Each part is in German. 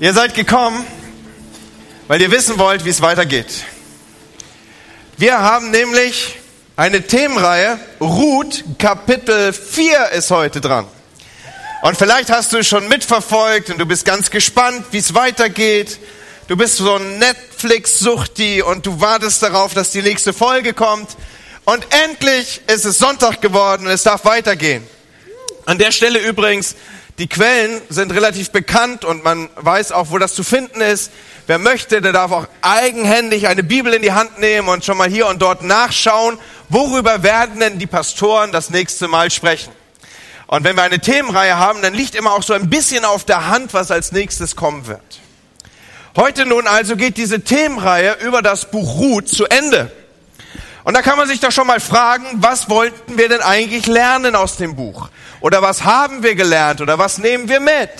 Ihr seid gekommen, weil ihr wissen wollt, wie es weitergeht. Wir haben nämlich eine Themenreihe. Ruth, Kapitel 4 ist heute dran. Und vielleicht hast du schon mitverfolgt und du bist ganz gespannt, wie es weitergeht. Du bist so ein Netflix-Suchti und du wartest darauf, dass die nächste Folge kommt. Und endlich ist es Sonntag geworden und es darf weitergehen. An der Stelle übrigens, die Quellen sind relativ bekannt und man weiß auch, wo das zu finden ist. Wer möchte, der darf auch eigenhändig eine Bibel in die Hand nehmen und schon mal hier und dort nachschauen, worüber werden denn die Pastoren das nächste Mal sprechen. Und wenn wir eine Themenreihe haben, dann liegt immer auch so ein bisschen auf der Hand, was als nächstes kommen wird. Heute nun also geht diese Themenreihe über das Buch Ruth zu Ende. Und da kann man sich doch schon mal fragen, was wollten wir denn eigentlich lernen aus dem Buch? Oder was haben wir gelernt? Oder was nehmen wir mit?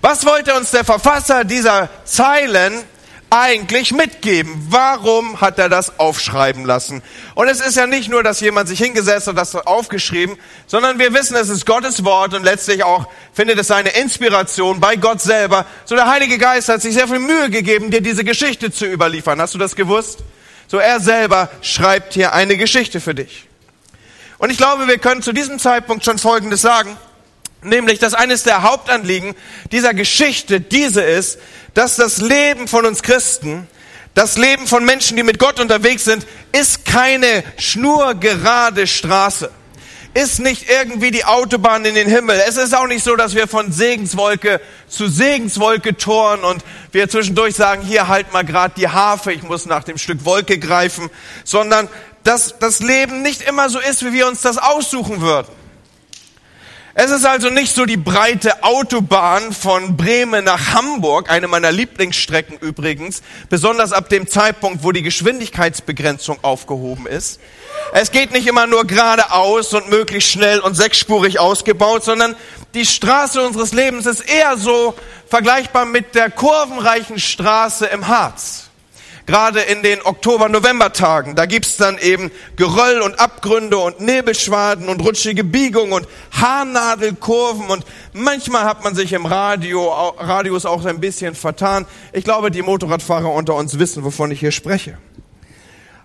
Was wollte uns der Verfasser dieser Zeilen eigentlich mitgeben? Warum hat er das aufschreiben lassen? Und es ist ja nicht nur, dass jemand sich hingesetzt und das aufgeschrieben, sondern wir wissen, es ist Gottes Wort und letztlich auch findet es seine Inspiration bei Gott selber. So der Heilige Geist hat sich sehr viel Mühe gegeben, dir diese Geschichte zu überliefern. Hast du das gewusst? So er selber schreibt hier eine Geschichte für dich. Und ich glaube, wir können zu diesem Zeitpunkt schon Folgendes sagen. Nämlich, dass eines der Hauptanliegen dieser Geschichte diese ist, dass das Leben von uns Christen, das Leben von Menschen, die mit Gott unterwegs sind, ist keine schnurgerade Straße. Ist nicht irgendwie die Autobahn in den Himmel. Es ist auch nicht so, dass wir von Segenswolke zu Segenswolke toren und wir zwischendurch sagen, hier halt mal gerade die Harfe, ich muss nach dem Stück Wolke greifen, sondern dass das Leben nicht immer so ist, wie wir uns das aussuchen würden. Es ist also nicht so die breite Autobahn von Bremen nach Hamburg, eine meiner Lieblingsstrecken übrigens, besonders ab dem Zeitpunkt, wo die Geschwindigkeitsbegrenzung aufgehoben ist. Es geht nicht immer nur geradeaus und möglichst schnell und sechsspurig ausgebaut, sondern die Straße unseres Lebens ist eher so vergleichbar mit der kurvenreichen Straße im Harz gerade in den Oktober-November-Tagen. Da gibt's dann eben Geröll und Abgründe und Nebelschwaden und rutschige Biegungen und Haarnadelkurven und manchmal hat man sich im Radio, Radius auch ein bisschen vertan. Ich glaube, die Motorradfahrer unter uns wissen, wovon ich hier spreche.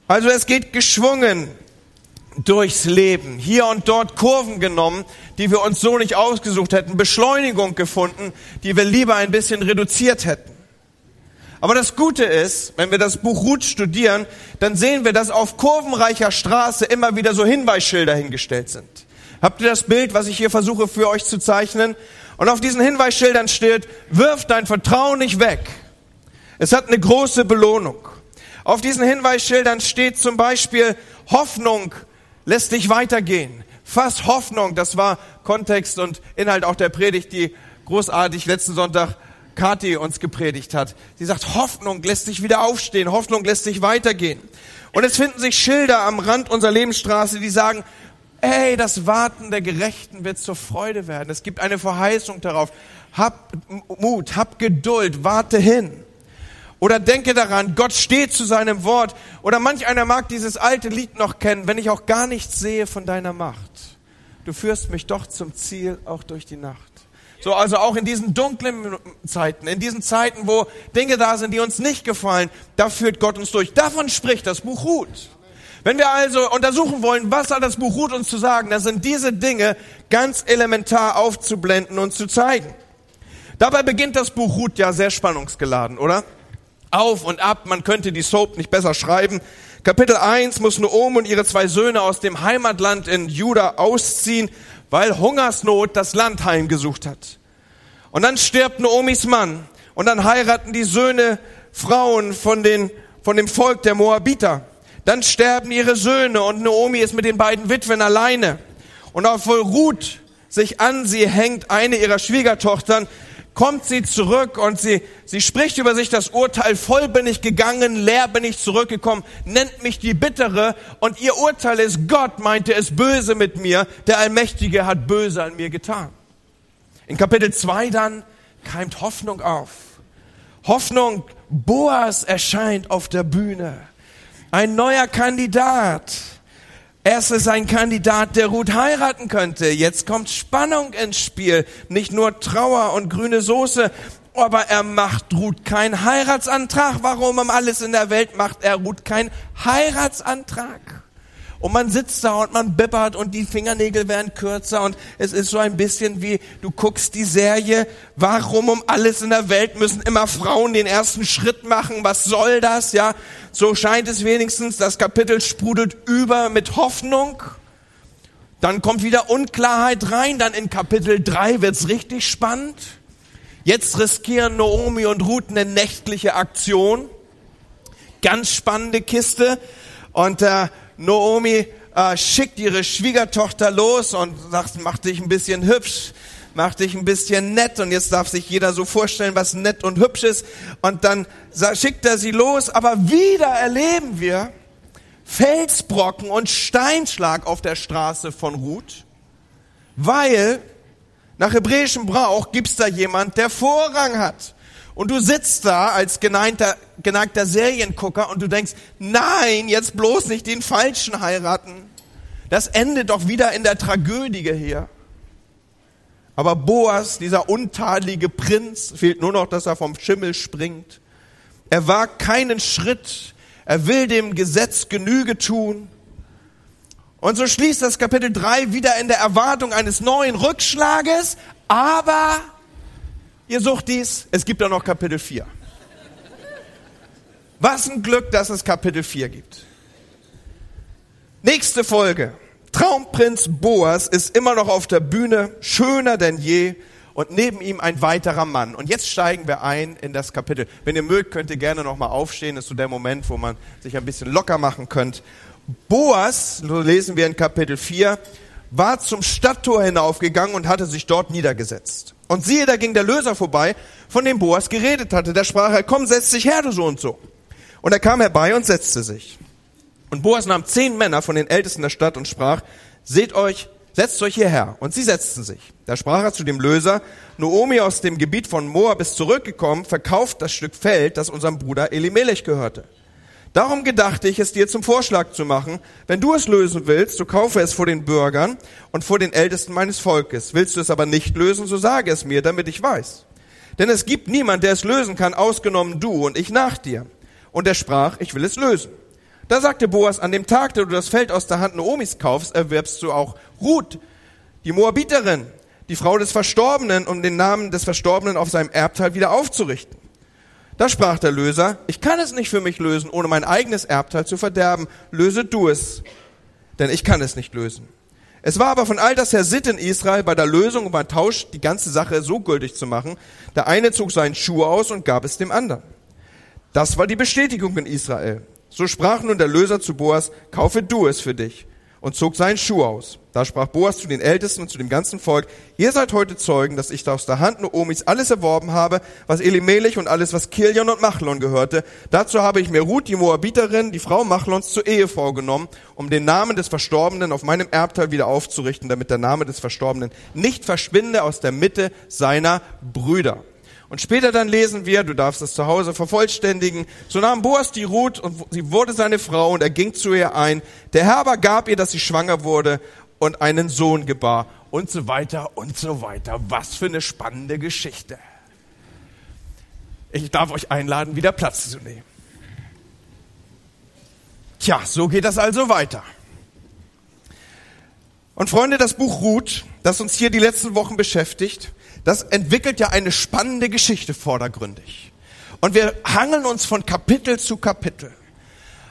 Also es geht geschwungen durchs Leben. Hier und dort Kurven genommen, die wir uns so nicht ausgesucht hätten. Beschleunigung gefunden, die wir lieber ein bisschen reduziert hätten. Aber das Gute ist, wenn wir das Buch Ruth studieren, dann sehen wir, dass auf kurvenreicher Straße immer wieder so Hinweisschilder hingestellt sind. Habt ihr das Bild, was ich hier versuche für euch zu zeichnen? Und auf diesen Hinweisschildern steht, wirf dein Vertrauen nicht weg. Es hat eine große Belohnung. Auf diesen Hinweisschildern steht zum Beispiel, Hoffnung lässt dich weitergehen. Fass Hoffnung, das war Kontext und Inhalt auch der Predigt, die großartig letzten Sonntag Kathi uns gepredigt hat. Sie sagt, Hoffnung lässt sich wieder aufstehen, Hoffnung lässt sich weitergehen. Und es finden sich Schilder am Rand unserer Lebensstraße, die sagen, ey, das Warten der Gerechten wird zur Freude werden. Es gibt eine Verheißung darauf. Hab Mut, hab Geduld, warte hin. Oder denke daran, Gott steht zu seinem Wort. Oder manch einer mag dieses alte Lied noch kennen, wenn ich auch gar nichts sehe von deiner Macht. Du führst mich doch zum Ziel, auch durch die Nacht. So, also auch in diesen dunklen Zeiten, in diesen Zeiten, wo Dinge da sind, die uns nicht gefallen, da führt Gott uns durch. Davon spricht das Buch Ruth. Wenn wir also untersuchen wollen, was hat das Buch Ruth uns zu sagen, dann sind diese Dinge ganz elementar aufzublenden und zu zeigen. Dabei beginnt das Buch Ruth ja sehr spannungsgeladen, oder? Auf und ab, man könnte die Soap nicht besser schreiben. Kapitel 1 muss Noom und ihre zwei Söhne aus dem Heimatland in Juda ausziehen weil Hungersnot das Land heimgesucht hat. Und dann stirbt Noomis Mann und dann heiraten die Söhne Frauen von, den, von dem Volk der Moabiter. Dann sterben ihre Söhne und Noomi ist mit den beiden Witwen alleine. Und obwohl Ruth sich an sie hängt, eine ihrer Schwiegertochtern, kommt sie zurück und sie, sie spricht über sich das Urteil, voll bin ich gegangen, leer bin ich zurückgekommen, nennt mich die Bittere und ihr Urteil ist, Gott meinte es böse mit mir, der Allmächtige hat böse an mir getan. In Kapitel 2 dann keimt Hoffnung auf. Hoffnung, Boas erscheint auf der Bühne. Ein neuer Kandidat. Es ist ein Kandidat, der Ruth heiraten könnte. Jetzt kommt Spannung ins Spiel. Nicht nur Trauer und grüne Soße. aber er macht Ruth keinen Heiratsantrag. Warum um alles in der Welt macht er Ruth keinen Heiratsantrag? Und man sitzt da und man bippert und die Fingernägel werden kürzer und es ist so ein bisschen wie, du guckst die Serie, warum um alles in der Welt müssen immer Frauen den ersten Schritt machen? Was soll das? Ja, so scheint es wenigstens, das Kapitel sprudelt über mit Hoffnung. Dann kommt wieder Unklarheit rein, dann in Kapitel 3 wird's richtig spannend. Jetzt riskieren Naomi und Ruth eine nächtliche Aktion. Ganz spannende Kiste. Und äh, Naomi äh, schickt ihre Schwiegertochter los und sagt, mach dich ein bisschen hübsch, mach dich ein bisschen nett. Und jetzt darf sich jeder so vorstellen, was nett und hübsch ist. Und dann schickt er sie los. Aber wieder erleben wir Felsbrocken und Steinschlag auf der Straße von Ruth, weil nach hebräischem Brauch gibt's da jemand, der Vorrang hat. Und du sitzt da als geneigter, geneigter Seriengucker und du denkst, nein, jetzt bloß nicht den Falschen heiraten. Das endet doch wieder in der Tragödie hier. Aber Boas, dieser untadelige Prinz, fehlt nur noch, dass er vom Schimmel springt. Er wagt keinen Schritt. Er will dem Gesetz Genüge tun. Und so schließt das Kapitel 3 wieder in der Erwartung eines neuen Rückschlages, aber Ihr sucht dies, es gibt auch noch Kapitel 4. Was ein Glück, dass es Kapitel 4 gibt. Nächste Folge. Traumprinz Boas ist immer noch auf der Bühne, schöner denn je und neben ihm ein weiterer Mann. Und jetzt steigen wir ein in das Kapitel. Wenn ihr mögt, könnt ihr gerne nochmal aufstehen. Das ist so der Moment, wo man sich ein bisschen locker machen könnt. Boas, so lesen wir in Kapitel 4, war zum Stadttor hinaufgegangen und hatte sich dort niedergesetzt. Und siehe, da ging der Löser vorbei, von dem Boas geredet hatte. Der sprach er, komm, setz dich her, du so und so. Und er kam herbei und setzte sich. Und Boas nahm zehn Männer von den Ältesten der Stadt und sprach, seht euch, setzt euch hierher. Und sie setzten sich. Da sprach er zu dem Löser, Noomi aus dem Gebiet von Moab ist zurückgekommen, verkauft das Stück Feld, das unserem Bruder Elimelech gehörte. Darum gedachte ich, es dir zum Vorschlag zu machen. Wenn du es lösen willst, so kaufe es vor den Bürgern und vor den Ältesten meines Volkes. Willst du es aber nicht lösen, so sage es mir, damit ich weiß. Denn es gibt niemand, der es lösen kann, ausgenommen du und ich nach dir. Und er sprach, ich will es lösen. Da sagte Boas, an dem Tag, da du das Feld aus der Hand Noomis kaufst, erwerbst du auch Ruth, die Moabiterin, die Frau des Verstorbenen, um den Namen des Verstorbenen auf seinem Erbteil wieder aufzurichten. Da sprach der Löser, ich kann es nicht für mich lösen, ohne mein eigenes Erbteil zu verderben. Löse du es, denn ich kann es nicht lösen. Es war aber von alters her Sitte in Israel, bei der Lösung und beim Tausch die ganze Sache so gültig zu machen. Der eine zog seinen Schuh aus und gab es dem anderen. Das war die Bestätigung in Israel. So sprach nun der Löser zu Boas, kaufe du es für dich und zog seinen Schuh aus. Da sprach Boas zu den Ältesten und zu dem ganzen Volk, ihr seid heute Zeugen, dass ich aus der Hand Noomis alles erworben habe, was Elimelech und alles, was Kilion und Machlon gehörte. Dazu habe ich mir Ruth, die Moabiterin, die Frau Machlons, zur Ehefrau genommen, um den Namen des Verstorbenen auf meinem Erbteil wieder aufzurichten, damit der Name des Verstorbenen nicht verschwinde aus der Mitte seiner Brüder. Und später dann lesen wir, du darfst es zu Hause vervollständigen, so nahm Boas die Ruth und sie wurde seine Frau und er ging zu ihr ein. Der Herr aber gab ihr, dass sie schwanger wurde und einen Sohn gebar und so weiter und so weiter. Was für eine spannende Geschichte. Ich darf euch einladen, wieder Platz zu nehmen. Tja, so geht das also weiter. Und Freunde, das Buch Ruth, das uns hier die letzten Wochen beschäftigt, das entwickelt ja eine spannende Geschichte vordergründig. Und wir hangeln uns von Kapitel zu Kapitel.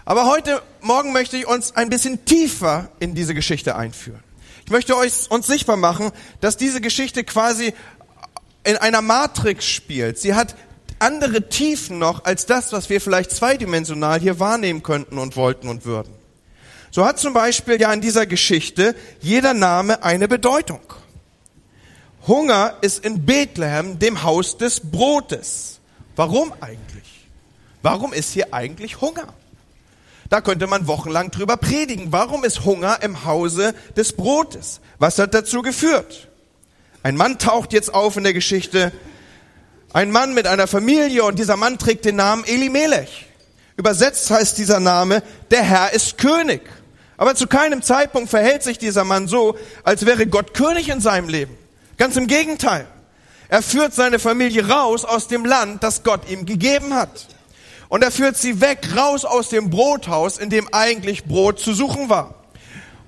Aber heute Morgen möchte ich uns ein bisschen tiefer in diese Geschichte einführen. Ich möchte euch uns sichtbar machen, dass diese Geschichte quasi in einer Matrix spielt. Sie hat andere Tiefen noch als das, was wir vielleicht zweidimensional hier wahrnehmen könnten und wollten und würden. So hat zum Beispiel ja in dieser Geschichte jeder Name eine Bedeutung. Hunger ist in Bethlehem dem Haus des Brotes. Warum eigentlich? Warum ist hier eigentlich Hunger? Da könnte man wochenlang drüber predigen. Warum ist Hunger im Hause des Brotes? Was hat dazu geführt? Ein Mann taucht jetzt auf in der Geschichte. Ein Mann mit einer Familie und dieser Mann trägt den Namen Elimelech. Übersetzt heißt dieser Name, der Herr ist König. Aber zu keinem Zeitpunkt verhält sich dieser Mann so, als wäre Gott König in seinem Leben. Ganz im Gegenteil. Er führt seine Familie raus aus dem Land, das Gott ihm gegeben hat. Und er führt sie weg, raus aus dem Brothaus, in dem eigentlich Brot zu suchen war.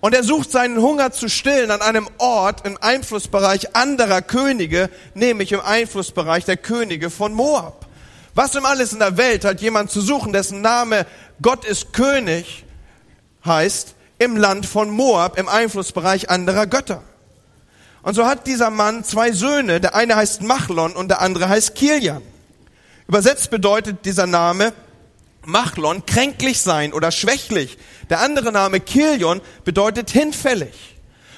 Und er sucht seinen Hunger zu stillen an einem Ort im Einflussbereich anderer Könige, nämlich im Einflussbereich der Könige von Moab. Was um alles in der Welt hat jemand zu suchen, dessen Name Gott ist König heißt, im Land von Moab, im Einflussbereich anderer Götter. Und so hat dieser Mann zwei Söhne, der eine heißt Machlon und der andere heißt Kilian. Übersetzt bedeutet dieser Name Machlon kränklich sein oder schwächlich. Der andere Name Kilion bedeutet hinfällig.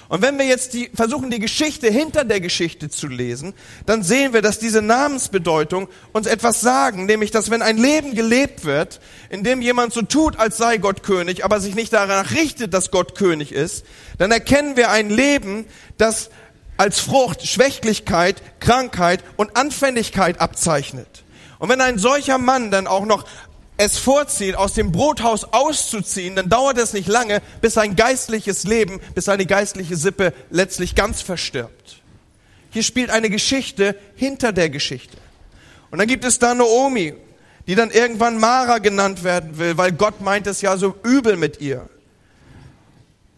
Und wenn wir jetzt die, versuchen, die Geschichte hinter der Geschichte zu lesen, dann sehen wir, dass diese Namensbedeutung uns etwas sagen, nämlich, dass wenn ein Leben gelebt wird, in dem jemand so tut, als sei Gott König, aber sich nicht danach richtet, dass Gott König ist, dann erkennen wir ein Leben, das als Frucht Schwächlichkeit, Krankheit und Anfälligkeit abzeichnet. Und wenn ein solcher Mann dann auch noch es vorzieht, aus dem Brothaus auszuziehen, dann dauert es nicht lange, bis sein geistliches Leben, bis seine geistliche Sippe letztlich ganz verstirbt. Hier spielt eine Geschichte hinter der Geschichte. Und dann gibt es da Naomi, die dann irgendwann Mara genannt werden will, weil Gott meint es ja so übel mit ihr.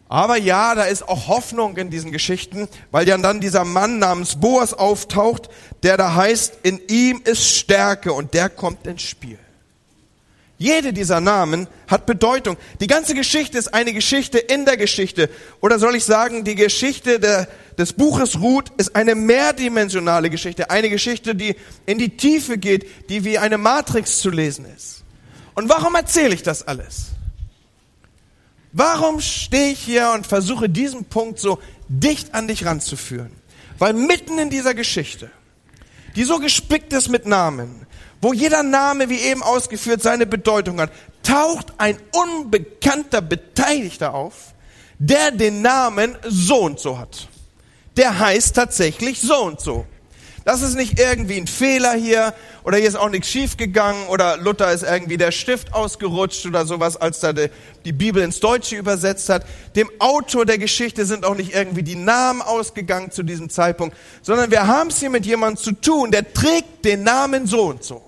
Aber ja, da ist auch Hoffnung in diesen Geschichten, weil ja dann dieser Mann namens Boas auftaucht, der da heißt, in ihm ist Stärke und der kommt ins Spiel. Jede dieser Namen hat Bedeutung. Die ganze Geschichte ist eine Geschichte in der Geschichte. Oder soll ich sagen, die Geschichte der, des Buches Ruth ist eine mehrdimensionale Geschichte. Eine Geschichte, die in die Tiefe geht, die wie eine Matrix zu lesen ist. Und warum erzähle ich das alles? Warum stehe ich hier und versuche diesen Punkt so dicht an dich ranzuführen? Weil mitten in dieser Geschichte, die so gespickt ist mit Namen, wo jeder Name, wie eben ausgeführt, seine Bedeutung hat, taucht ein unbekannter Beteiligter auf, der den Namen so und so hat. Der heißt tatsächlich so und so. Das ist nicht irgendwie ein Fehler hier oder hier ist auch nichts schiefgegangen oder Luther ist irgendwie der Stift ausgerutscht oder sowas, als er die Bibel ins Deutsche übersetzt hat. Dem Autor der Geschichte sind auch nicht irgendwie die Namen ausgegangen zu diesem Zeitpunkt, sondern wir haben es hier mit jemandem zu tun, der trägt den Namen so und so.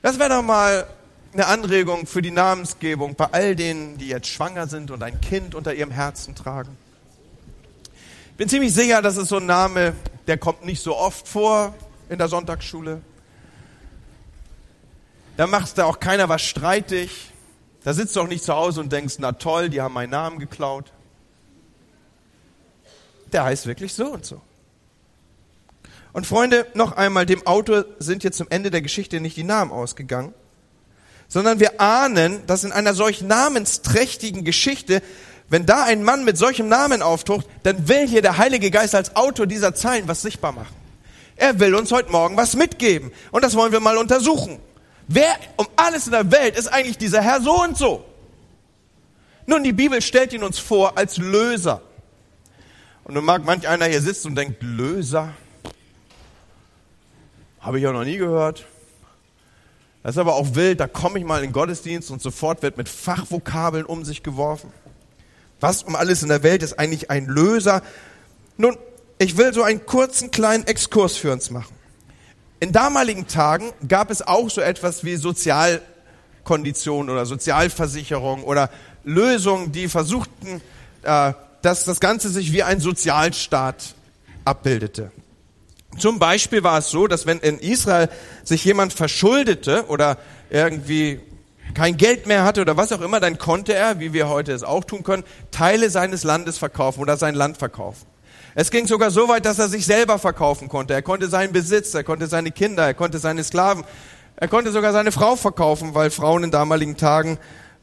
Das wäre doch mal eine Anregung für die Namensgebung bei all denen, die jetzt schwanger sind und ein Kind unter ihrem Herzen tragen. Bin ziemlich sicher, dass es so ein Name, der kommt nicht so oft vor in der Sonntagsschule. Da macht da auch keiner was streitig. Da sitzt du auch nicht zu Hause und denkst, na toll, die haben meinen Namen geklaut. Der heißt wirklich so und so. Und Freunde, noch einmal, dem Autor sind jetzt zum Ende der Geschichte nicht die Namen ausgegangen, sondern wir ahnen, dass in einer solch namensträchtigen Geschichte, wenn da ein Mann mit solchem Namen auftaucht, dann will hier der Heilige Geist als Autor dieser Zeilen was sichtbar machen. Er will uns heute Morgen was mitgeben. Und das wollen wir mal untersuchen. Wer um alles in der Welt ist eigentlich dieser Herr so und so? Nun, die Bibel stellt ihn uns vor als Löser. Und nun mag manch einer hier sitzen und denkt, Löser? Habe ich auch noch nie gehört. Das ist aber auch wild, da komme ich mal in den Gottesdienst und sofort wird mit Fachvokabeln um sich geworfen. Was um alles in der Welt ist eigentlich ein Löser? Nun, ich will so einen kurzen kleinen Exkurs für uns machen. In damaligen Tagen gab es auch so etwas wie Sozialkonditionen oder Sozialversicherung oder Lösungen, die versuchten, äh, dass das Ganze sich wie ein Sozialstaat abbildete. Zum Beispiel war es so, dass wenn in Israel sich jemand verschuldete oder irgendwie kein Geld mehr hatte oder was auch immer, dann konnte er, wie wir heute es auch tun können, Teile seines Landes verkaufen oder sein Land verkaufen. Es ging sogar so weit, dass er sich selber verkaufen konnte. Er konnte seinen Besitz, er konnte seine Kinder, er konnte seine Sklaven, er konnte sogar seine Frau verkaufen, weil Frauen in damaligen Tagen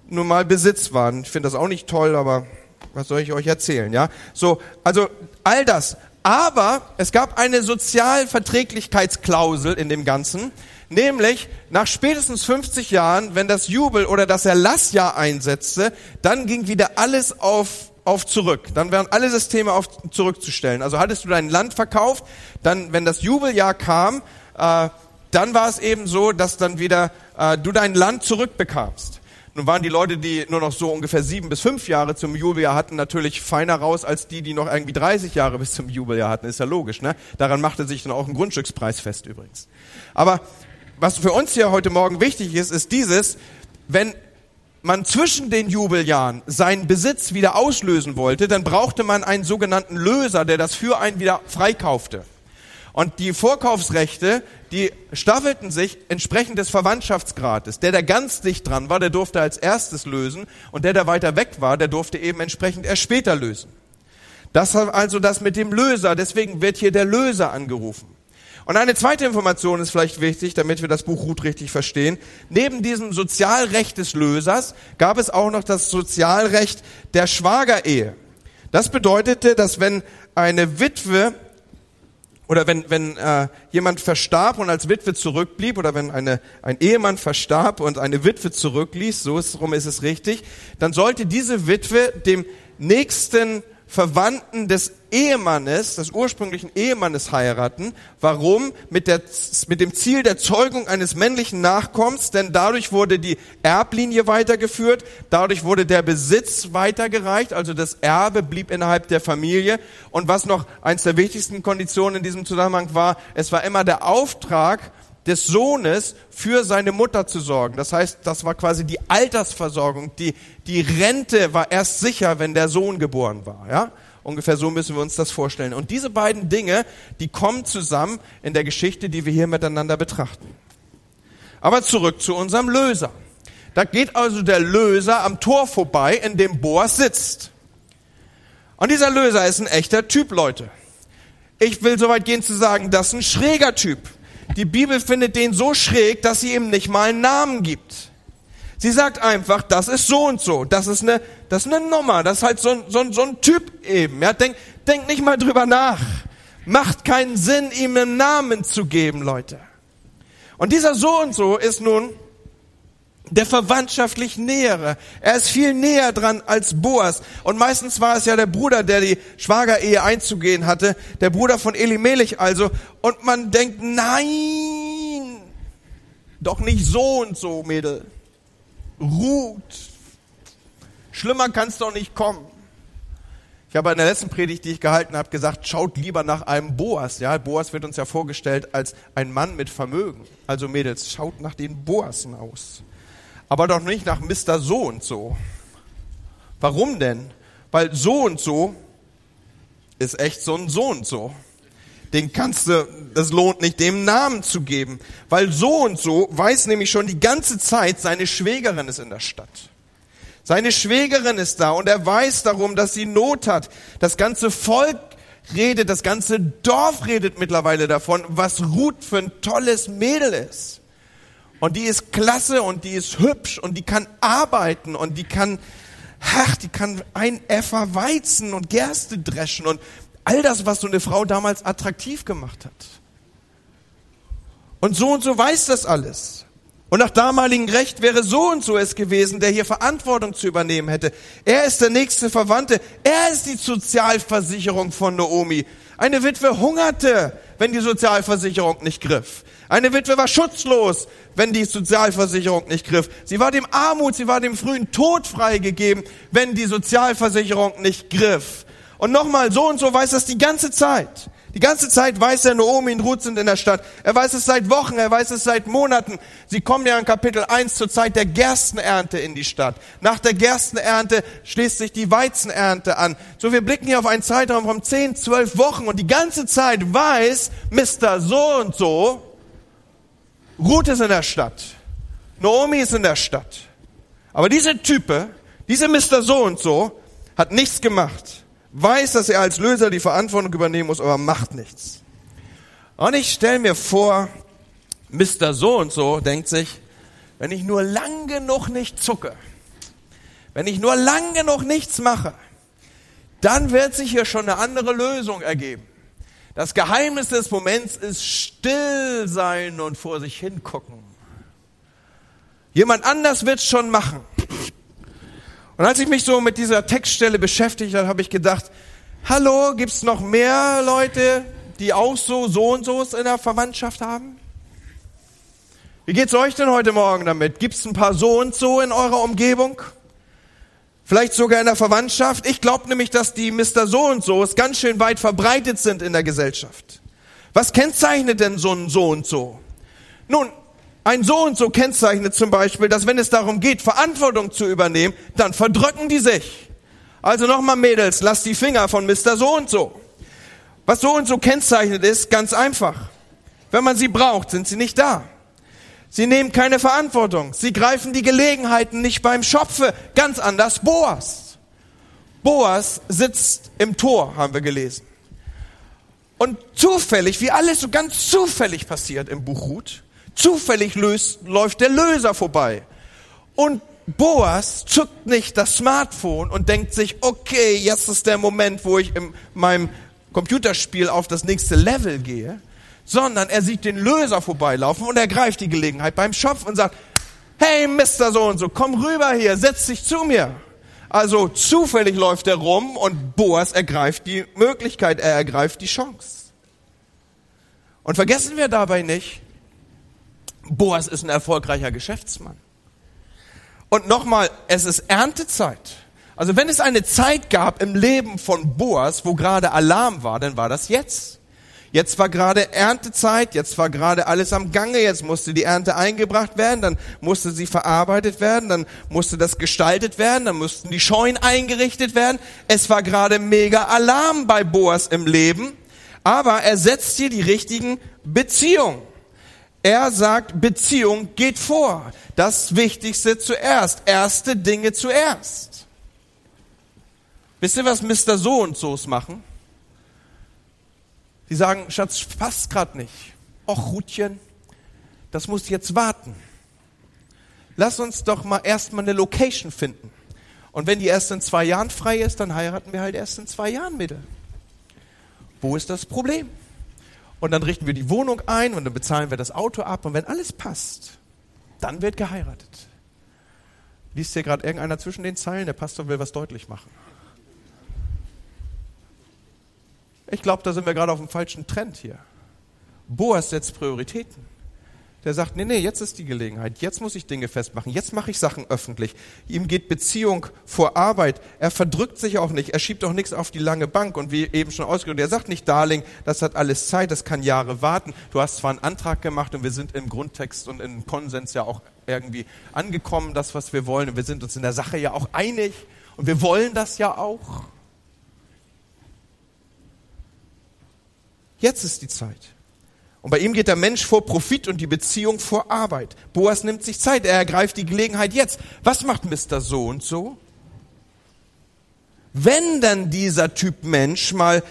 nun mal Besitz waren. Ich finde das auch nicht toll, aber was soll ich euch erzählen, ja? So, also all das aber es gab eine Sozialverträglichkeitsklausel in dem Ganzen, nämlich nach spätestens 50 Jahren, wenn das Jubel- oder das Erlassjahr einsetzte, dann ging wieder alles auf auf zurück. Dann wären alle Systeme auf zurückzustellen. Also hattest du dein Land verkauft, dann, wenn das Jubeljahr kam, äh, dann war es eben so, dass dann wieder äh, du dein Land zurückbekamst. Nun waren die Leute, die nur noch so ungefähr sieben bis fünf Jahre zum Jubeljahr hatten, natürlich feiner raus als die, die noch irgendwie 30 Jahre bis zum Jubeljahr hatten. Ist ja logisch, ne? Daran machte sich dann auch ein Grundstückspreis fest übrigens. Aber was für uns hier heute Morgen wichtig ist, ist dieses, wenn man zwischen den Jubeljahren seinen Besitz wieder auslösen wollte, dann brauchte man einen sogenannten Löser, der das für einen wieder freikaufte. Und die Vorkaufsrechte, die staffelten sich entsprechend des Verwandtschaftsgrades. Der, der ganz dicht dran war, der durfte als erstes lösen und der, der weiter weg war, der durfte eben entsprechend erst später lösen. Das war also das mit dem Löser, deswegen wird hier der Löser angerufen. Und eine zweite Information ist vielleicht wichtig, damit wir das Buch Ruth richtig verstehen. Neben diesem Sozialrecht des Lösers gab es auch noch das Sozialrecht der Schwagerehe. Das bedeutete, dass wenn eine Witwe oder wenn, wenn äh, jemand verstarb und als Witwe zurückblieb, oder wenn eine, ein Ehemann verstarb und eine Witwe zurückließ, so ist, rum ist es richtig, dann sollte diese Witwe dem nächsten Verwandten des Ehemannes, des ursprünglichen Ehemannes heiraten. Warum? Mit, der, mit dem Ziel der Zeugung eines männlichen Nachkommens, denn dadurch wurde die Erblinie weitergeführt, dadurch wurde der Besitz weitergereicht, also das Erbe blieb innerhalb der Familie. Und was noch eins der wichtigsten Konditionen in diesem Zusammenhang war, es war immer der Auftrag, des Sohnes für seine Mutter zu sorgen. Das heißt, das war quasi die Altersversorgung. Die, die Rente war erst sicher, wenn der Sohn geboren war. Ja? Ungefähr so müssen wir uns das vorstellen. Und diese beiden Dinge, die kommen zusammen in der Geschichte, die wir hier miteinander betrachten. Aber zurück zu unserem Löser. Da geht also der Löser am Tor vorbei, in dem Boas sitzt. Und dieser Löser ist ein echter Typ, Leute. Ich will so weit gehen zu sagen, das ist ein schräger Typ. Die Bibel findet den so schräg, dass sie ihm nicht mal einen Namen gibt. Sie sagt einfach, das ist so und so, das ist eine, das ist eine Nummer, das ist halt so, so, so ein Typ eben. Ja, denk, denk nicht mal drüber nach. Macht keinen Sinn, ihm einen Namen zu geben, Leute. Und dieser so und so ist nun der verwandtschaftlich Nähere. Er ist viel näher dran als Boas. Und meistens war es ja der Bruder, der die Schwagerehe einzugehen hatte, der Bruder von Elimelech also. Und man denkt, nein, doch nicht so und so, Mädel. Ruth. Schlimmer kann es doch nicht kommen. Ich habe in der letzten Predigt, die ich gehalten habe, gesagt, schaut lieber nach einem Boas. Ja, Boas wird uns ja vorgestellt als ein Mann mit Vermögen. Also Mädels, schaut nach den Boasen aus aber doch nicht nach Mr. So und so. Warum denn? Weil so und so ist echt so ein so und so. Den kannst du, das lohnt nicht, dem Namen zu geben. Weil so und so weiß nämlich schon die ganze Zeit, seine Schwägerin ist in der Stadt. Seine Schwägerin ist da und er weiß darum, dass sie Not hat. Das ganze Volk redet, das ganze Dorf redet mittlerweile davon, was Ruth für ein tolles Mädel ist. Und die ist klasse und die ist hübsch und die kann arbeiten und die kann, ach, die kann ein Effer Weizen und Gerste dreschen und all das, was so eine Frau damals attraktiv gemacht hat. Und so und so weiß das alles. Und nach damaligem Recht wäre so und so es gewesen, der hier Verantwortung zu übernehmen hätte. Er ist der nächste Verwandte. Er ist die Sozialversicherung von Naomi. Eine Witwe hungerte, wenn die Sozialversicherung nicht griff. Eine Witwe war schutzlos, wenn die Sozialversicherung nicht griff. Sie war dem Armut, sie war dem frühen Tod freigegeben, wenn die Sozialversicherung nicht griff. Und nochmal, so und so weiß das die ganze Zeit. Die ganze Zeit weiß er, Naomi und Ruth sind in der Stadt. Er weiß es seit Wochen, er weiß es seit Monaten. Sie kommen ja in Kapitel 1 zur Zeit der Gerstenernte in die Stadt. Nach der Gerstenernte schließt sich die Weizenernte an. So, wir blicken hier auf einen Zeitraum von 10, 12 Wochen und die ganze Zeit weiß Mr. So und so, Ruth ist in der Stadt. Naomi ist in der Stadt. Aber diese Type, diese Mr. So und so, hat nichts gemacht. Weiß, dass er als Löser die Verantwortung übernehmen muss, aber macht nichts. Und ich stelle mir vor, Mr. So und so denkt sich, wenn ich nur lang genug nicht zucke, wenn ich nur lang genug nichts mache, dann wird sich hier schon eine andere Lösung ergeben. Das Geheimnis des Moments ist still sein und vor sich hingucken. Jemand anders wird's schon machen. Und als ich mich so mit dieser Textstelle beschäftigt habe, habe ich gedacht, hallo, gibt's noch mehr Leute, die auch so so und so in der Verwandtschaft haben? Wie geht's euch denn heute Morgen damit? Gibt's ein paar so und so in eurer Umgebung? Vielleicht sogar in der Verwandtschaft? Ich glaube nämlich, dass die Mr. So und so ganz schön weit verbreitet sind in der Gesellschaft. Was kennzeichnet denn so ein so und so? Nun, ein so und so kennzeichnet zum Beispiel, dass wenn es darum geht, Verantwortung zu übernehmen, dann verdrücken die sich. Also nochmal Mädels, lasst die Finger von Mr. So und so. Was so und so kennzeichnet ist, ganz einfach. Wenn man sie braucht, sind sie nicht da. Sie nehmen keine Verantwortung. Sie greifen die Gelegenheiten nicht beim Schopfe. Ganz anders Boas. Boas sitzt im Tor, haben wir gelesen. Und zufällig, wie alles so ganz zufällig passiert im Buch Ruth, zufällig löst, läuft der Löser vorbei. Und Boas zuckt nicht das Smartphone und denkt sich, okay, jetzt ist der Moment, wo ich in meinem Computerspiel auf das nächste Level gehe, sondern er sieht den Löser vorbeilaufen und er greift die Gelegenheit beim Schopf und sagt, hey Mister so und so, komm rüber hier, setz dich zu mir. Also zufällig läuft er rum und Boas ergreift die Möglichkeit, er ergreift die Chance. Und vergessen wir dabei nicht, Boas ist ein erfolgreicher Geschäftsmann. Und nochmal, es ist Erntezeit. Also wenn es eine Zeit gab im Leben von Boas, wo gerade Alarm war, dann war das jetzt. Jetzt war gerade Erntezeit, jetzt war gerade alles am Gange, jetzt musste die Ernte eingebracht werden, dann musste sie verarbeitet werden, dann musste das gestaltet werden, dann mussten die Scheunen eingerichtet werden. Es war gerade mega Alarm bei Boas im Leben, aber er setzt hier die richtigen Beziehungen. Er sagt, Beziehung geht vor. Das Wichtigste zuerst. Erste Dinge zuerst. Wisst ihr, was Mr. So und so's machen? Die sagen, Schatz, passt gerade nicht. Och, Rutchen, das muss jetzt warten. Lass uns doch mal erstmal eine Location finden. Und wenn die erst in zwei Jahren frei ist, dann heiraten wir halt erst in zwei Jahren, bitte. Wo ist das Problem? Und dann richten wir die Wohnung ein und dann bezahlen wir das Auto ab und wenn alles passt, dann wird geheiratet. Liest hier gerade irgendeiner zwischen den Zeilen? Der Pastor will was deutlich machen. Ich glaube, da sind wir gerade auf dem falschen Trend hier. Boas setzt Prioritäten der sagt, nee, nee, jetzt ist die Gelegenheit, jetzt muss ich Dinge festmachen, jetzt mache ich Sachen öffentlich. Ihm geht Beziehung vor Arbeit. Er verdrückt sich auch nicht, er schiebt auch nichts auf die lange Bank und wie eben schon ausgedrückt, er sagt nicht, Darling, das hat alles Zeit, das kann Jahre warten. Du hast zwar einen Antrag gemacht und wir sind im Grundtext und im Konsens ja auch irgendwie angekommen, das, was wir wollen und wir sind uns in der Sache ja auch einig und wir wollen das ja auch. Jetzt ist die Zeit. Und bei ihm geht der Mensch vor Profit und die Beziehung vor Arbeit. Boas nimmt sich Zeit, er ergreift die Gelegenheit jetzt. Was macht Mr. So und so? Wenn dann dieser Typ Mensch mal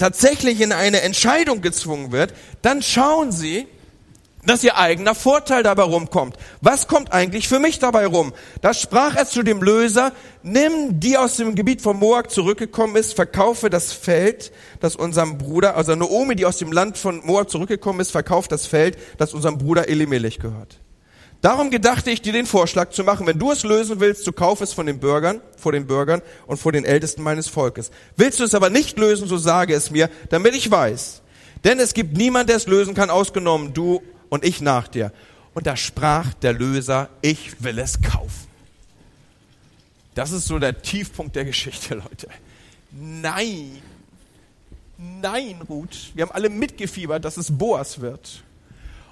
tatsächlich in eine Entscheidung gezwungen wird, dann schauen Sie, dass ihr eigener Vorteil dabei rumkommt. Was kommt eigentlich für mich dabei rum? Da sprach er zu dem Löser, nimm die aus dem Gebiet von Moab zurückgekommen ist, verkaufe das Feld, das unserem Bruder, also Naomi, die aus dem Land von Moab zurückgekommen ist, verkauft das Feld, das unserem Bruder Elimelech gehört. Darum gedachte ich dir den Vorschlag zu machen, wenn du es lösen willst, so kauf es von den Bürgern, vor den Bürgern und vor den Ältesten meines Volkes. Willst du es aber nicht lösen, so sage es mir, damit ich weiß. Denn es gibt niemand, der es lösen kann, ausgenommen du und ich nach dir. Und da sprach der Löser, ich will es kaufen. Das ist so der Tiefpunkt der Geschichte, Leute. Nein, nein, Ruth, wir haben alle mitgefiebert, dass es Boas wird.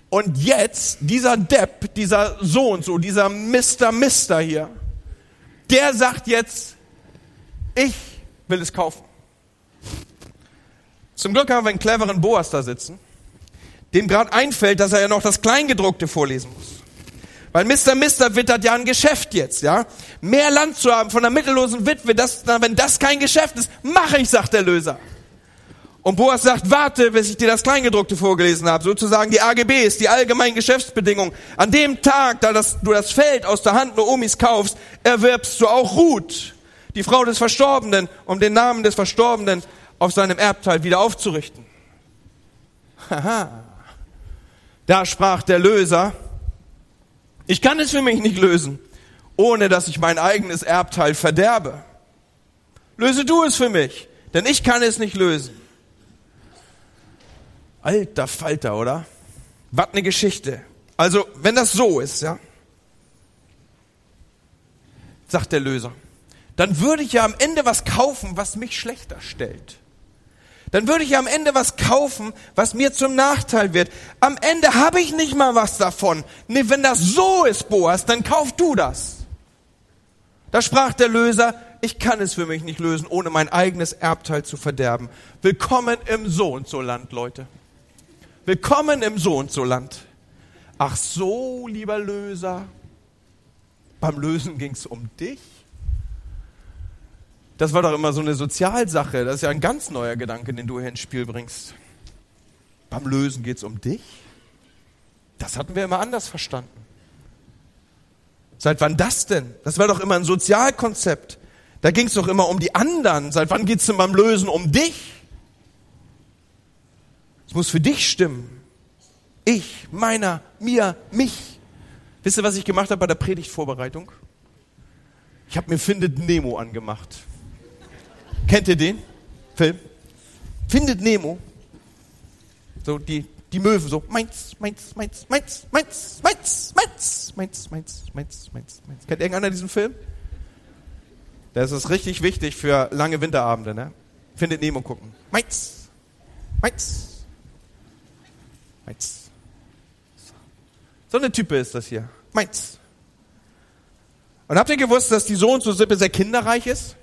Und jetzt, dieser Depp, dieser so und so, dieser Mister Mister hier, der sagt jetzt, ich will es kaufen. Zum Glück haben wir einen cleveren Boas da sitzen dem gerade einfällt, dass er ja noch das Kleingedruckte vorlesen muss. Weil Mr. Mister wittert ja ein Geschäft jetzt, ja. Mehr Land zu haben von der mittellosen Witwe, das, wenn das kein Geschäft ist, mache ich, sagt der Löser. Und Boas sagt, warte, bis ich dir das Kleingedruckte vorgelesen habe, sozusagen die AGBs, die allgemeinen Geschäftsbedingungen. An dem Tag, da das, du das Feld aus der Hand Noomis kaufst, erwirbst du auch Ruth, die Frau des Verstorbenen, um den Namen des Verstorbenen auf seinem Erbteil wieder aufzurichten. Haha. Da sprach der Löser, ich kann es für mich nicht lösen, ohne dass ich mein eigenes Erbteil verderbe. Löse du es für mich, denn ich kann es nicht lösen. Alter Falter, oder? Was eine Geschichte. Also, wenn das so ist, ja, sagt der Löser, dann würde ich ja am Ende was kaufen, was mich schlechter stellt. Dann würde ich am Ende was kaufen, was mir zum Nachteil wird. Am Ende habe ich nicht mal was davon. Nee, wenn das so ist, Boas, dann kauf du das. Da sprach der Löser, ich kann es für mich nicht lösen, ohne mein eigenes Erbteil zu verderben. Willkommen im So und so Land, Leute. Willkommen im So und so Land. Ach so, lieber Löser, beim Lösen ging es um dich. Das war doch immer so eine Sozialsache. Das ist ja ein ganz neuer Gedanke, den du hier ins Spiel bringst. Beim Lösen geht es um dich. Das hatten wir immer anders verstanden. Seit wann das denn? Das war doch immer ein Sozialkonzept. Da ging es doch immer um die anderen. Seit wann geht es denn beim Lösen um dich? Es muss für dich stimmen. Ich, meiner, mir, mich. Wisst ihr, was ich gemacht habe bei der Predigtvorbereitung? Ich habe mir Findet Nemo angemacht. Kennt ihr den Film? Findet Nemo. So die, die Möwen so, meins, meins, meins, meins, meins, meins, meins, meins, meins, meins, meins, meins. Kennt irgendeiner diesen Film? Das ist richtig wichtig für lange Winterabende, ne? Findet Nemo gucken. Meins, meins, meins. So eine Type ist das hier. Meins. Und habt ihr gewusst, dass die So und so Sippe sehr kinderreich ist?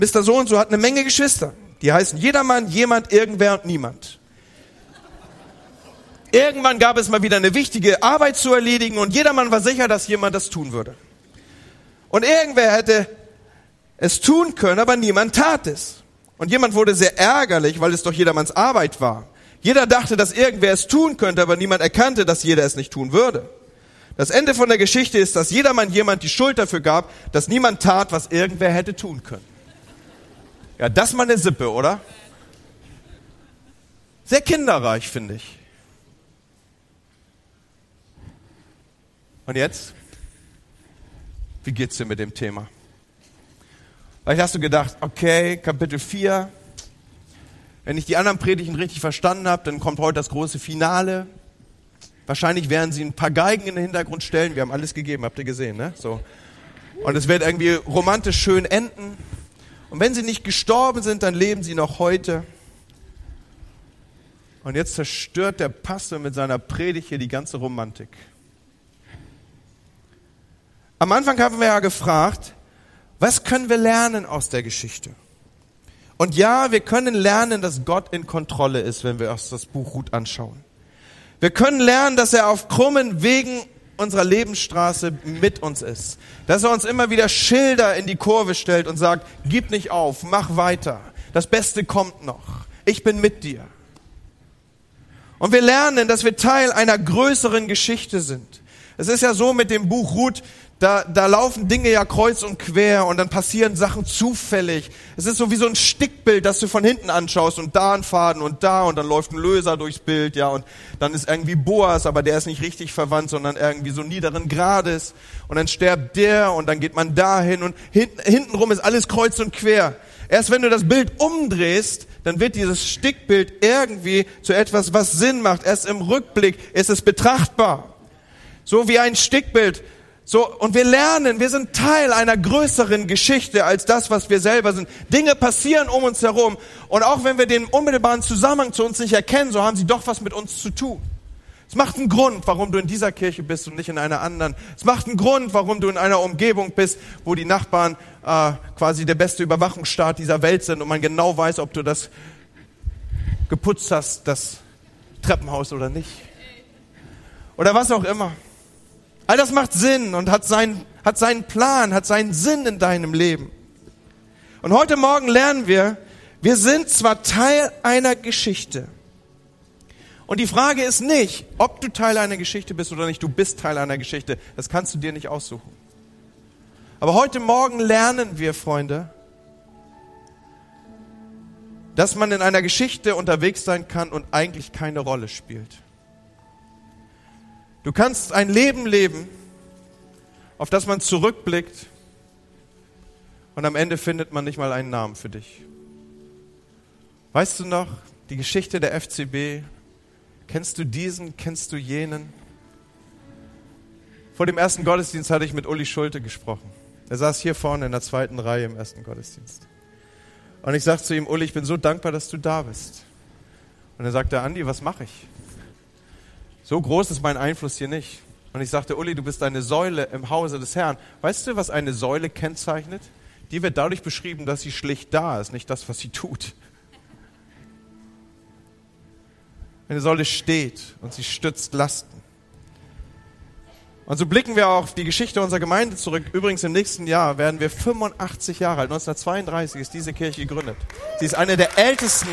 Mr. So und so hat eine Menge Geschwister. Die heißen jedermann, jemand, irgendwer und niemand. Irgendwann gab es mal wieder eine wichtige Arbeit zu erledigen und jedermann war sicher, dass jemand das tun würde. Und irgendwer hätte es tun können, aber niemand tat es. Und jemand wurde sehr ärgerlich, weil es doch jedermanns Arbeit war. Jeder dachte, dass irgendwer es tun könnte, aber niemand erkannte, dass jeder es nicht tun würde. Das Ende von der Geschichte ist, dass jedermann jemand die Schuld dafür gab, dass niemand tat, was irgendwer hätte tun können. Ja, das mal eine Sippe, oder? Sehr kinderreich, finde ich. Und jetzt? Wie geht's dir mit dem Thema? Vielleicht hast du gedacht, okay, Kapitel 4, wenn ich die anderen Predigten richtig verstanden habe, dann kommt heute das große Finale. Wahrscheinlich werden sie ein paar Geigen in den Hintergrund stellen. Wir haben alles gegeben, habt ihr gesehen, ne? So. Und es wird irgendwie romantisch schön enden. Und wenn sie nicht gestorben sind, dann leben sie noch heute. Und jetzt zerstört der Pastor mit seiner Predigt hier die ganze Romantik. Am Anfang haben wir ja gefragt, was können wir lernen aus der Geschichte? Und ja, wir können lernen, dass Gott in Kontrolle ist, wenn wir uns das Buch Ruth anschauen. Wir können lernen, dass er auf krummen Wegen unserer Lebensstraße mit uns ist. Dass er uns immer wieder Schilder in die Kurve stellt und sagt, gib nicht auf, mach weiter. Das Beste kommt noch. Ich bin mit dir. Und wir lernen, dass wir Teil einer größeren Geschichte sind. Es ist ja so mit dem Buch Ruth, da, da laufen Dinge ja kreuz und quer und dann passieren Sachen zufällig. Es ist so wie so ein Stickbild, das du von hinten anschaust und da ein Faden und da und dann läuft ein Löser durchs Bild, ja, und dann ist irgendwie Boas, aber der ist nicht richtig verwandt, sondern irgendwie so niederen Grades und dann sterbt der und dann geht man dahin und hinten, hintenrum ist alles kreuz und quer. Erst wenn du das Bild umdrehst, dann wird dieses Stickbild irgendwie zu etwas, was Sinn macht. Erst im Rückblick ist es betrachtbar. So wie ein Stickbild so, und wir lernen, wir sind Teil einer größeren Geschichte als das, was wir selber sind. Dinge passieren um uns herum. Und auch wenn wir den unmittelbaren Zusammenhang zu uns nicht erkennen, so haben sie doch was mit uns zu tun. Es macht einen Grund, warum du in dieser Kirche bist und nicht in einer anderen. Es macht einen Grund, warum du in einer Umgebung bist, wo die Nachbarn äh, quasi der beste Überwachungsstaat dieser Welt sind und man genau weiß, ob du das geputzt hast, das Treppenhaus oder nicht. Oder was auch immer. All das macht Sinn und hat seinen, hat seinen Plan, hat seinen Sinn in deinem Leben. Und heute Morgen lernen wir, wir sind zwar Teil einer Geschichte. Und die Frage ist nicht, ob du Teil einer Geschichte bist oder nicht. Du bist Teil einer Geschichte. Das kannst du dir nicht aussuchen. Aber heute Morgen lernen wir, Freunde, dass man in einer Geschichte unterwegs sein kann und eigentlich keine Rolle spielt. Du kannst ein Leben leben, auf das man zurückblickt und am Ende findet man nicht mal einen Namen für dich. Weißt du noch, die Geschichte der FCB, kennst du diesen, kennst du jenen? Vor dem ersten Gottesdienst hatte ich mit Uli Schulte gesprochen. Er saß hier vorne in der zweiten Reihe im ersten Gottesdienst. Und ich sagte zu ihm, Uli, ich bin so dankbar, dass du da bist. Und er sagte, Andi, was mache ich? So groß ist mein Einfluss hier nicht. Und ich sagte, Uli, du bist eine Säule im Hause des Herrn. Weißt du, was eine Säule kennzeichnet? Die wird dadurch beschrieben, dass sie schlicht da ist, nicht das, was sie tut. Eine Säule steht und sie stützt Lasten. Und so blicken wir auf die Geschichte unserer Gemeinde zurück. Übrigens im nächsten Jahr werden wir 85 Jahre alt. 1932 ist diese Kirche gegründet. Sie ist eine der ältesten,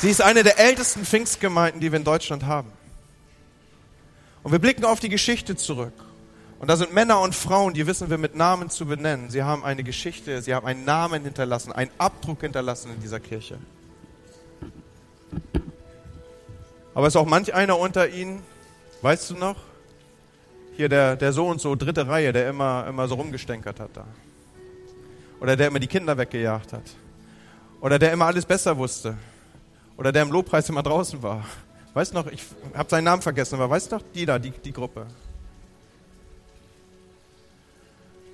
sie ist eine der ältesten Pfingstgemeinden, die wir in Deutschland haben. Und wir blicken auf die Geschichte zurück. Und da sind Männer und Frauen, die wissen wir mit Namen zu benennen. Sie haben eine Geschichte, sie haben einen Namen hinterlassen, einen Abdruck hinterlassen in dieser Kirche. Aber es ist auch manch einer unter ihnen, Weißt du noch? Hier der, der so und so, dritte Reihe, der immer, immer so rumgestänkert hat da. Oder der immer die Kinder weggejagt hat. Oder der immer alles besser wusste. Oder der im Lobpreis immer draußen war. Weißt noch, ich habe seinen Namen vergessen, aber weißt noch, die da, die, die Gruppe.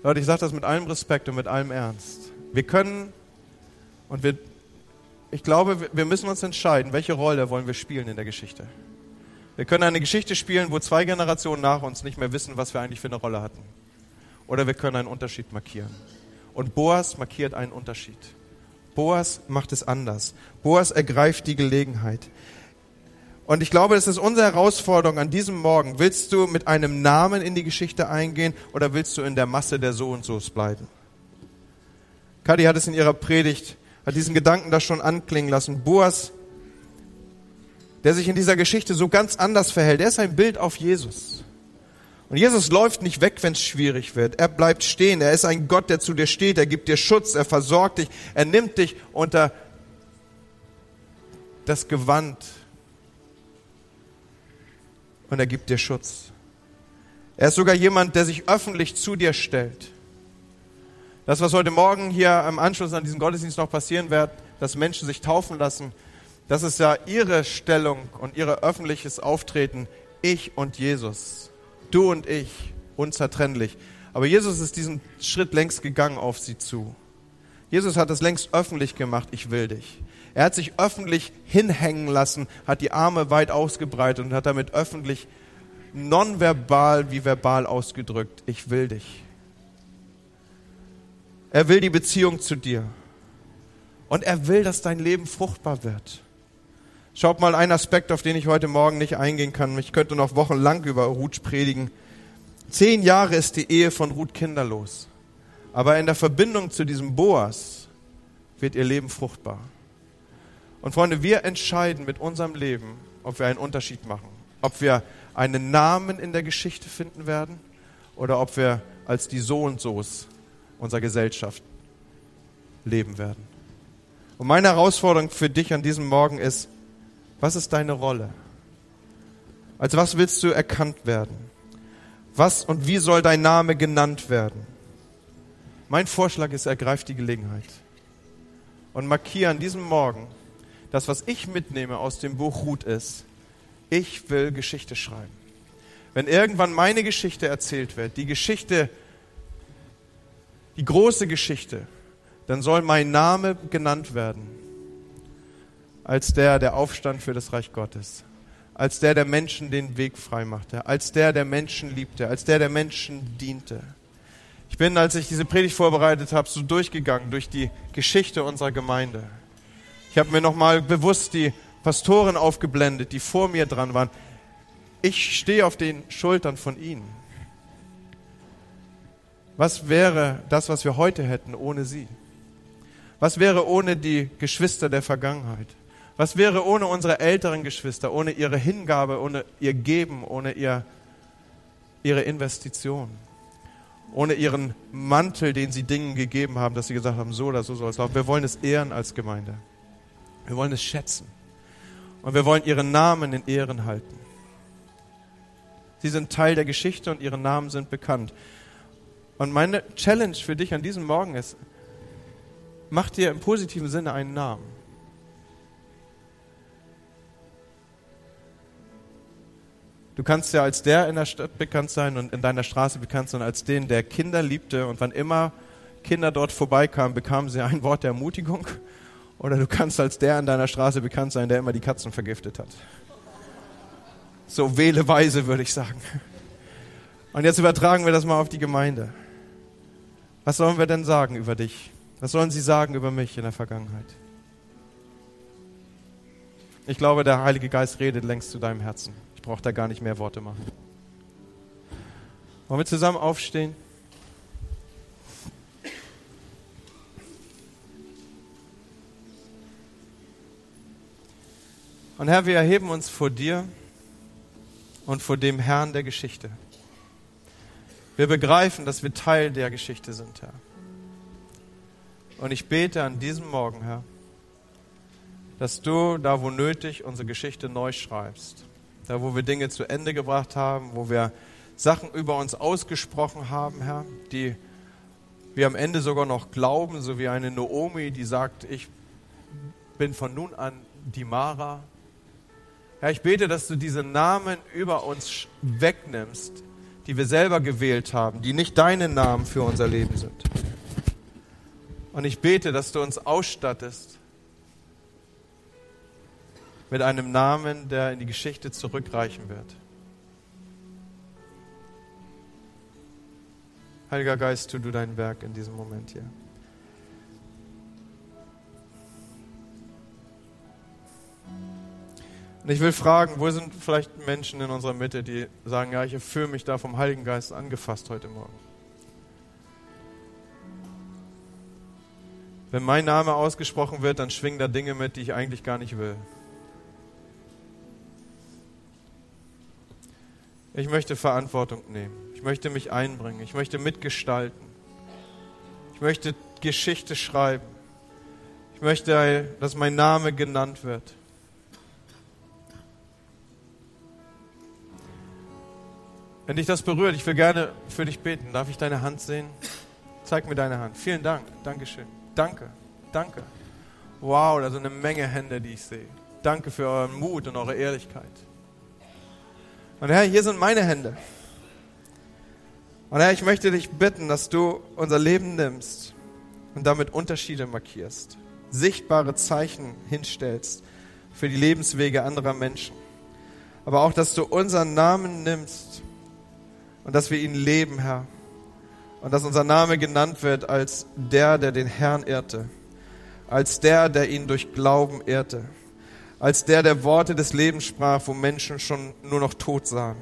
Leute, ich sage das mit allem Respekt und mit allem Ernst. Wir können und wir, ich glaube, wir müssen uns entscheiden, welche Rolle wollen wir spielen in der Geschichte. Wir können eine Geschichte spielen, wo zwei Generationen nach uns nicht mehr wissen, was wir eigentlich für eine Rolle hatten. Oder wir können einen Unterschied markieren. Und Boas markiert einen Unterschied. Boas macht es anders. Boas ergreift die Gelegenheit. Und ich glaube, das ist unsere Herausforderung an diesem Morgen. Willst du mit einem Namen in die Geschichte eingehen oder willst du in der Masse der So und Sos bleiben? Kadi hat es in ihrer Predigt, hat diesen Gedanken da schon anklingen lassen. Boas der sich in dieser Geschichte so ganz anders verhält. Er ist ein Bild auf Jesus. Und Jesus läuft nicht weg, wenn es schwierig wird. Er bleibt stehen. Er ist ein Gott, der zu dir steht. Er gibt dir Schutz. Er versorgt dich. Er nimmt dich unter das Gewand. Und er gibt dir Schutz. Er ist sogar jemand, der sich öffentlich zu dir stellt. Das, was heute Morgen hier im Anschluss an diesen Gottesdienst noch passieren wird, dass Menschen sich taufen lassen, das ist ja ihre Stellung und ihr öffentliches Auftreten. Ich und Jesus. Du und ich. Unzertrennlich. Aber Jesus ist diesen Schritt längst gegangen auf sie zu. Jesus hat es längst öffentlich gemacht. Ich will dich. Er hat sich öffentlich hinhängen lassen, hat die Arme weit ausgebreitet und hat damit öffentlich nonverbal wie verbal ausgedrückt. Ich will dich. Er will die Beziehung zu dir. Und er will, dass dein Leben fruchtbar wird. Schaut mal einen Aspekt, auf den ich heute Morgen nicht eingehen kann. Ich könnte noch wochenlang über Ruth predigen. Zehn Jahre ist die Ehe von Ruth kinderlos. Aber in der Verbindung zu diesem Boas wird ihr Leben fruchtbar. Und Freunde, wir entscheiden mit unserem Leben, ob wir einen Unterschied machen. Ob wir einen Namen in der Geschichte finden werden oder ob wir als die So und So's unserer Gesellschaft leben werden. Und meine Herausforderung für dich an diesem Morgen ist, was ist deine Rolle? Als was willst du erkannt werden? Was und wie soll dein Name genannt werden? Mein Vorschlag ist, ergreif die Gelegenheit und markiere an diesem Morgen, das, was ich mitnehme aus dem Buch Ruth ist, ich will Geschichte schreiben. Wenn irgendwann meine Geschichte erzählt wird, die Geschichte, die große Geschichte, dann soll mein Name genannt werden als der, der aufstand für das Reich Gottes, als der, der Menschen den Weg frei machte, als der, der Menschen liebte, als der, der Menschen diente. Ich bin, als ich diese Predigt vorbereitet habe, so durchgegangen durch die Geschichte unserer Gemeinde. Ich habe mir nochmal bewusst die Pastoren aufgeblendet, die vor mir dran waren. Ich stehe auf den Schultern von ihnen. Was wäre das, was wir heute hätten ohne sie? Was wäre ohne die Geschwister der Vergangenheit? Was wäre ohne unsere älteren Geschwister, ohne ihre Hingabe, ohne ihr Geben, ohne ihr, ihre Investition, ohne ihren Mantel, den sie Dingen gegeben haben, dass sie gesagt haben, so oder so soll es laufen. Wir wollen es ehren als Gemeinde. Wir wollen es schätzen. Und wir wollen ihren Namen in Ehren halten. Sie sind Teil der Geschichte und ihre Namen sind bekannt. Und meine Challenge für dich an diesem Morgen ist, mach dir im positiven Sinne einen Namen. Du kannst ja als der in der Stadt bekannt sein und in deiner Straße bekannt sein, als den, der Kinder liebte und wann immer Kinder dort vorbeikamen, bekamen sie ein Wort der Ermutigung. Oder du kannst als der in deiner Straße bekannt sein, der immer die Katzen vergiftet hat. So wähleweise, würde ich sagen. Und jetzt übertragen wir das mal auf die Gemeinde. Was sollen wir denn sagen über dich? Was sollen sie sagen über mich in der Vergangenheit? Ich glaube, der Heilige Geist redet längst zu deinem Herzen. Ich brauche da gar nicht mehr Worte machen. Wollen wir zusammen aufstehen? Und Herr, wir erheben uns vor dir und vor dem Herrn der Geschichte. Wir begreifen, dass wir Teil der Geschichte sind, Herr. Und ich bete an diesem Morgen, Herr, dass du da, wo nötig, unsere Geschichte neu schreibst da wo wir Dinge zu Ende gebracht haben, wo wir Sachen über uns ausgesprochen haben, Herr, die wir am Ende sogar noch glauben, so wie eine Noomi, die sagt, ich bin von nun an die Mara. Herr, ich bete, dass du diese Namen über uns wegnimmst, die wir selber gewählt haben, die nicht deine Namen für unser Leben sind. Und ich bete, dass du uns ausstattest mit einem Namen, der in die Geschichte zurückreichen wird. Heiliger Geist, tu du dein Werk in diesem Moment hier. Und ich will fragen, wo sind vielleicht Menschen in unserer Mitte, die sagen, ja, ich fühle mich da vom Heiligen Geist angefasst heute Morgen. Wenn mein Name ausgesprochen wird, dann schwingen da Dinge mit, die ich eigentlich gar nicht will. Ich möchte Verantwortung nehmen. Ich möchte mich einbringen. Ich möchte mitgestalten. Ich möchte Geschichte schreiben. Ich möchte, dass mein Name genannt wird. Wenn dich das berührt, ich will gerne für dich beten. Darf ich deine Hand sehen? Zeig mir deine Hand. Vielen Dank. Dankeschön. Danke. Danke. Wow, da sind eine Menge Hände, die ich sehe. Danke für euren Mut und eure Ehrlichkeit. Und Herr, hier sind meine Hände. Und Herr, ich möchte dich bitten, dass du unser Leben nimmst und damit Unterschiede markierst, sichtbare Zeichen hinstellst für die Lebenswege anderer Menschen. Aber auch, dass du unseren Namen nimmst und dass wir ihn leben, Herr. Und dass unser Name genannt wird als der, der den Herrn ehrte, als der, der ihn durch Glauben ehrte als der, der Worte des Lebens sprach, wo Menschen schon nur noch tot sahen.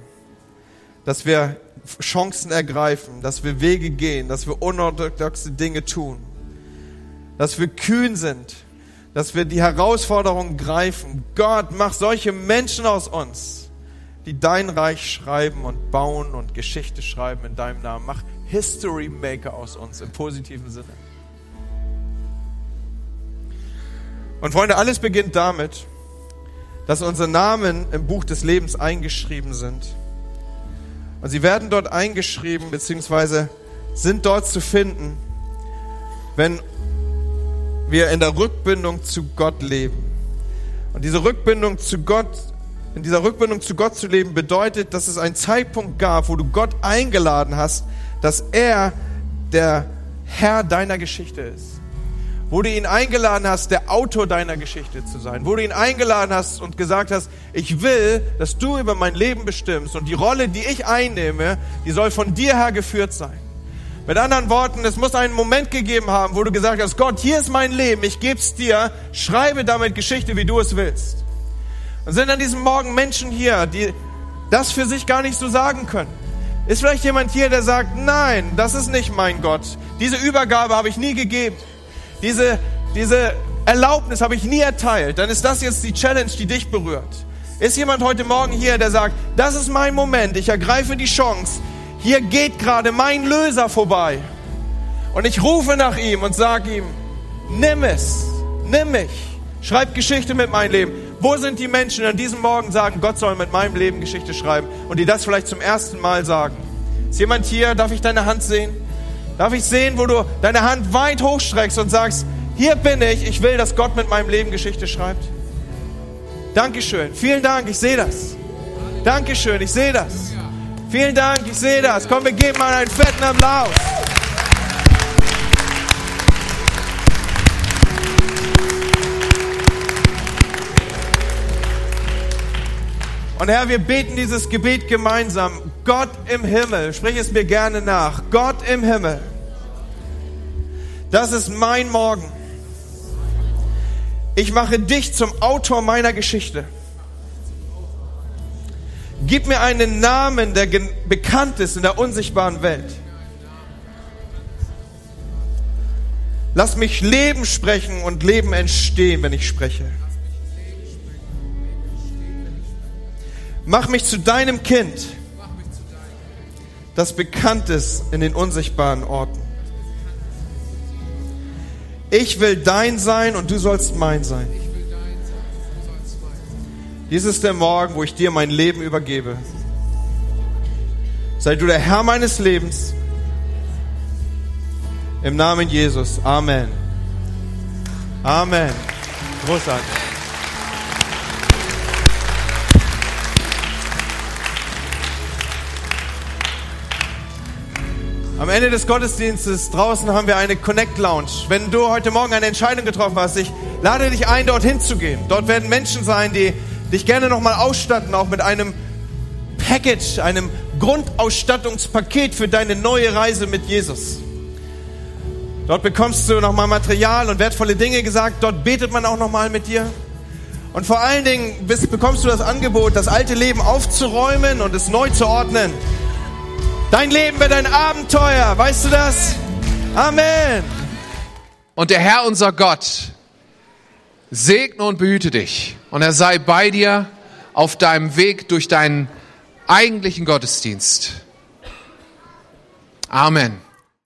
Dass wir Chancen ergreifen, dass wir Wege gehen, dass wir unorthodoxe Dinge tun, dass wir kühn sind, dass wir die Herausforderungen greifen. Gott, mach solche Menschen aus uns, die dein Reich schreiben und bauen und Geschichte schreiben in deinem Namen. Mach History Maker aus uns im positiven Sinne. Und Freunde, alles beginnt damit, dass unsere Namen im Buch des Lebens eingeschrieben sind. Und sie werden dort eingeschrieben, beziehungsweise sind dort zu finden, wenn wir in der Rückbindung zu Gott leben. Und diese Rückbindung zu Gott, in dieser Rückbindung zu Gott zu leben, bedeutet, dass es einen Zeitpunkt gab, wo du Gott eingeladen hast, dass er der Herr deiner Geschichte ist wo du ihn eingeladen hast, der Autor deiner Geschichte zu sein, wo du ihn eingeladen hast und gesagt hast, ich will, dass du über mein Leben bestimmst und die Rolle, die ich einnehme, die soll von dir her geführt sein. Mit anderen Worten, es muss einen Moment gegeben haben, wo du gesagt hast, Gott, hier ist mein Leben, ich geb's dir, schreibe damit Geschichte, wie du es willst. Und sind an diesem Morgen Menschen hier, die das für sich gar nicht so sagen können. Ist vielleicht jemand hier, der sagt, nein, das ist nicht mein Gott. Diese Übergabe habe ich nie gegeben diese, diese Erlaubnis habe ich nie erteilt, dann ist das jetzt die Challenge, die dich berührt. Ist jemand heute Morgen hier, der sagt, das ist mein Moment, ich ergreife die Chance, hier geht gerade mein Löser vorbei. Und ich rufe nach ihm und sage ihm, nimm es, nimm mich, schreib Geschichte mit meinem Leben. Wo sind die Menschen, die an diesem Morgen sagen, Gott soll mit meinem Leben Geschichte schreiben und die das vielleicht zum ersten Mal sagen? Ist jemand hier? Darf ich deine Hand sehen? Darf ich sehen, wo du deine Hand weit hochstreckst und sagst, hier bin ich, ich will, dass Gott mit meinem Leben Geschichte schreibt? Dankeschön. Vielen Dank, ich sehe das. Dankeschön, ich sehe das. Vielen Dank, ich sehe das. Komm, wir geben mal einen fetten Applaus. Und Herr, wir beten dieses Gebet gemeinsam. Gott im Himmel, sprich es mir gerne nach. Gott im Himmel. Das ist mein Morgen. Ich mache dich zum Autor meiner Geschichte. Gib mir einen Namen, der bekannt ist in der unsichtbaren Welt. Lass mich Leben sprechen und Leben entstehen, wenn ich spreche. Mach mich zu deinem Kind, das bekannt ist in den unsichtbaren Orten. Ich will dein sein und du sollst mein sein. Dies ist der Morgen, wo ich dir mein Leben übergebe. Sei du der Herr meines Lebens. Im Namen Jesus. Amen. Amen. Großartig. Am Ende des Gottesdienstes draußen haben wir eine Connect Lounge. Wenn du heute Morgen eine Entscheidung getroffen hast, ich lade dich ein, dorthin zu gehen. Dort werden Menschen sein, die dich gerne nochmal ausstatten, auch mit einem Package, einem Grundausstattungspaket für deine neue Reise mit Jesus. Dort bekommst du nochmal Material und wertvolle Dinge gesagt. Dort betet man auch nochmal mit dir. Und vor allen Dingen bekommst du das Angebot, das alte Leben aufzuräumen und es neu zu ordnen. Dein Leben wird ein Abenteuer, weißt du das? Amen. Und der Herr, unser Gott, segne und behüte dich. Und er sei bei dir auf deinem Weg durch deinen eigentlichen Gottesdienst. Amen.